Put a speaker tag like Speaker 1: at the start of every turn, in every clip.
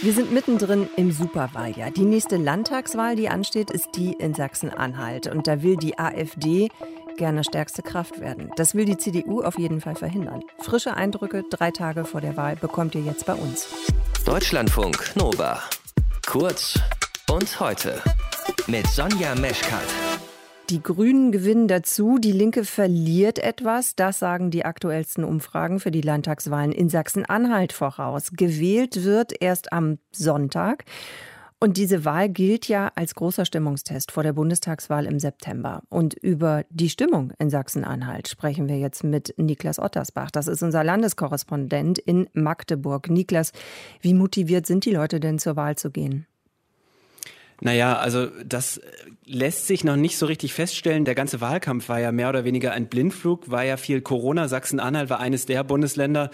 Speaker 1: Wir sind mittendrin im Superwahljahr. Die nächste Landtagswahl, die ansteht, ist die in Sachsen-Anhalt. Und da will die AfD gerne stärkste Kraft werden. Das will die CDU auf jeden Fall verhindern. Frische Eindrücke drei Tage vor der Wahl bekommt ihr jetzt bei uns.
Speaker 2: Deutschlandfunk Nova. Kurz und heute mit Sonja Meschkat.
Speaker 1: Die Grünen gewinnen dazu, die Linke verliert etwas. Das sagen die aktuellsten Umfragen für die Landtagswahlen in Sachsen-Anhalt voraus. Gewählt wird erst am Sonntag. Und diese Wahl gilt ja als großer Stimmungstest vor der Bundestagswahl im September. Und über die Stimmung in Sachsen-Anhalt sprechen wir jetzt mit Niklas Ottersbach. Das ist unser Landeskorrespondent in Magdeburg. Niklas, wie motiviert sind die Leute denn zur Wahl zu gehen?
Speaker 3: Naja, also das lässt sich noch nicht so richtig feststellen. Der ganze Wahlkampf war ja mehr oder weniger ein Blindflug, war ja viel Corona. Sachsen-Anhalt war eines der Bundesländer,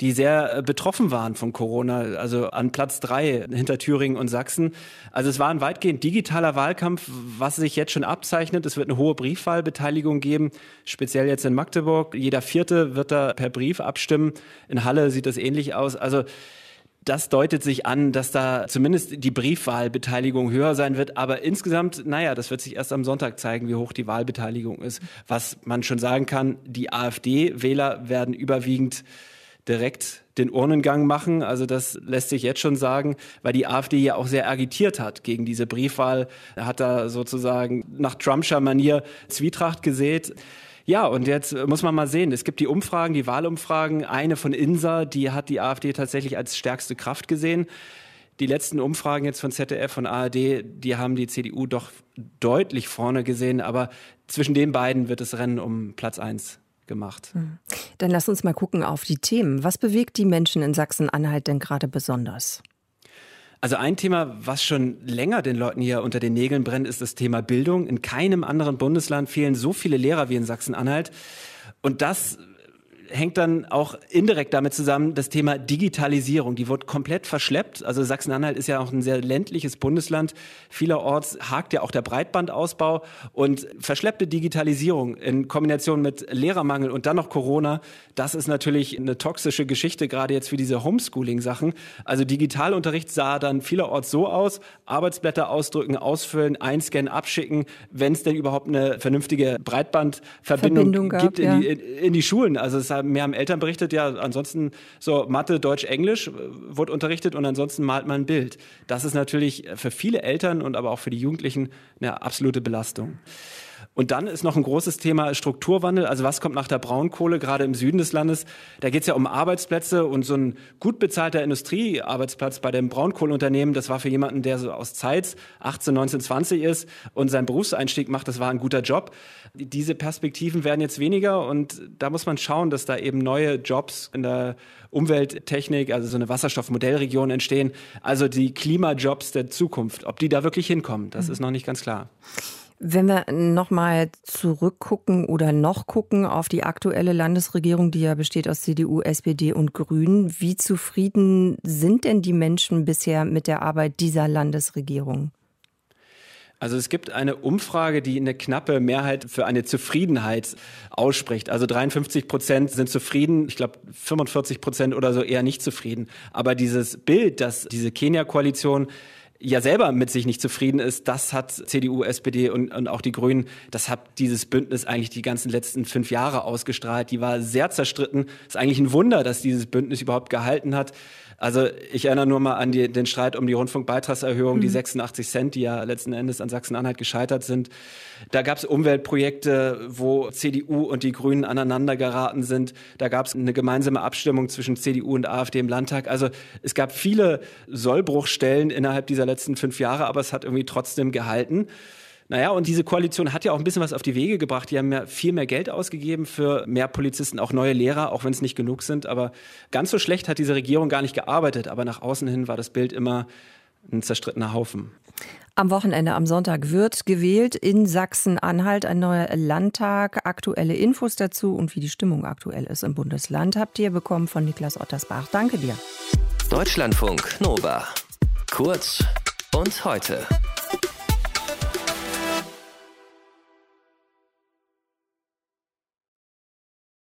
Speaker 3: die sehr äh, betroffen waren von Corona, also an Platz drei hinter Thüringen und Sachsen. Also es war ein weitgehend digitaler Wahlkampf, was sich jetzt schon abzeichnet. Es wird eine hohe Briefwahlbeteiligung geben, speziell jetzt in Magdeburg. Jeder Vierte wird da per Brief abstimmen. In Halle sieht das ähnlich aus. Also das deutet sich an, dass da zumindest die Briefwahlbeteiligung höher sein wird. Aber insgesamt, naja, das wird sich erst am Sonntag zeigen, wie hoch die Wahlbeteiligung ist. Was man schon sagen kann, die AfD-Wähler werden überwiegend direkt den Urnengang machen. Also das lässt sich jetzt schon sagen, weil die AfD ja auch sehr agitiert hat gegen diese Briefwahl. Er hat da sozusagen nach Trumpscher Manier Zwietracht gesät. Ja, und jetzt muss man mal sehen, es gibt die Umfragen, die Wahlumfragen. Eine von INSA, die hat die AfD tatsächlich als stärkste Kraft gesehen. Die letzten Umfragen jetzt von ZDF und ARD, die haben die CDU doch deutlich vorne gesehen. Aber zwischen den beiden wird das Rennen um Platz eins gemacht. Hm.
Speaker 1: Dann lass uns mal gucken auf die Themen. Was bewegt die Menschen in Sachsen-Anhalt denn gerade besonders?
Speaker 3: Also ein Thema, was schon länger den Leuten hier unter den Nägeln brennt, ist das Thema Bildung. In keinem anderen Bundesland fehlen so viele Lehrer wie in Sachsen-Anhalt. Und das hängt dann auch indirekt damit zusammen, das Thema Digitalisierung. Die wird komplett verschleppt. Also Sachsen-Anhalt ist ja auch ein sehr ländliches Bundesland. Vielerorts hakt ja auch der Breitbandausbau und verschleppte Digitalisierung in Kombination mit Lehrermangel und dann noch Corona. Das ist natürlich eine toxische Geschichte, gerade jetzt für diese Homeschooling-Sachen. Also Digitalunterricht sah dann vielerorts so aus. Arbeitsblätter ausdrücken, ausfüllen, einscannen, abschicken, wenn es denn überhaupt eine vernünftige Breitbandverbindung gibt in, ja. die, in, in die Schulen. Also es mir haben Eltern berichtet, ja, ansonsten so Mathe, Deutsch, Englisch äh, wurde unterrichtet und ansonsten malt man ein Bild. Das ist natürlich für viele Eltern und aber auch für die Jugendlichen eine absolute Belastung. Und dann ist noch ein großes Thema Strukturwandel. Also was kommt nach der Braunkohle, gerade im Süden des Landes? Da geht es ja um Arbeitsplätze und so ein gut bezahlter Industriearbeitsplatz bei dem Braunkohleunternehmen, das war für jemanden, der so aus Zeitz 18, 19, 20 ist und seinen Berufseinstieg macht, das war ein guter Job. Diese Perspektiven werden jetzt weniger und da muss man schauen, dass da eben neue Jobs in der Umwelttechnik, also so eine Wasserstoffmodellregion entstehen. Also die Klimajobs der Zukunft, ob die da wirklich hinkommen, das mhm. ist noch nicht ganz klar.
Speaker 1: Wenn wir nochmal zurückgucken oder noch gucken auf die aktuelle Landesregierung, die ja besteht aus CDU, SPD und Grünen, wie zufrieden sind denn die Menschen bisher mit der Arbeit dieser Landesregierung?
Speaker 3: Also es gibt eine Umfrage, die eine knappe Mehrheit für eine Zufriedenheit ausspricht. Also 53 Prozent sind zufrieden, ich glaube 45 Prozent oder so eher nicht zufrieden. Aber dieses Bild, dass diese Kenia-Koalition ja selber mit sich nicht zufrieden ist, das hat CDU, SPD und, und auch die Grünen, das hat dieses Bündnis eigentlich die ganzen letzten fünf Jahre ausgestrahlt. Die war sehr zerstritten. Ist eigentlich ein Wunder, dass dieses Bündnis überhaupt gehalten hat. Also ich erinnere nur mal an die, den Streit um die Rundfunkbeitragserhöhung, mhm. die 86 Cent, die ja letzten Endes an Sachsen-Anhalt gescheitert sind. Da gab es Umweltprojekte, wo CDU und die Grünen aneinander geraten sind. Da gab es eine gemeinsame Abstimmung zwischen CDU und AfD im Landtag. Also es gab viele Sollbruchstellen innerhalb dieser letzten fünf Jahre, aber es hat irgendwie trotzdem gehalten. Naja, und diese Koalition hat ja auch ein bisschen was auf die Wege gebracht. Die haben ja viel mehr Geld ausgegeben für mehr Polizisten, auch neue Lehrer, auch wenn es nicht genug sind. Aber ganz so schlecht hat diese Regierung gar nicht gearbeitet. Aber nach außen hin war das Bild immer ein zerstrittener Haufen.
Speaker 1: Am Wochenende, am Sonntag wird gewählt in Sachsen-Anhalt ein neuer Landtag. Aktuelle Infos dazu und wie die Stimmung aktuell ist im Bundesland habt ihr bekommen von Niklas Ottersbach. Danke dir.
Speaker 2: Deutschlandfunk Nova. Kurz und heute.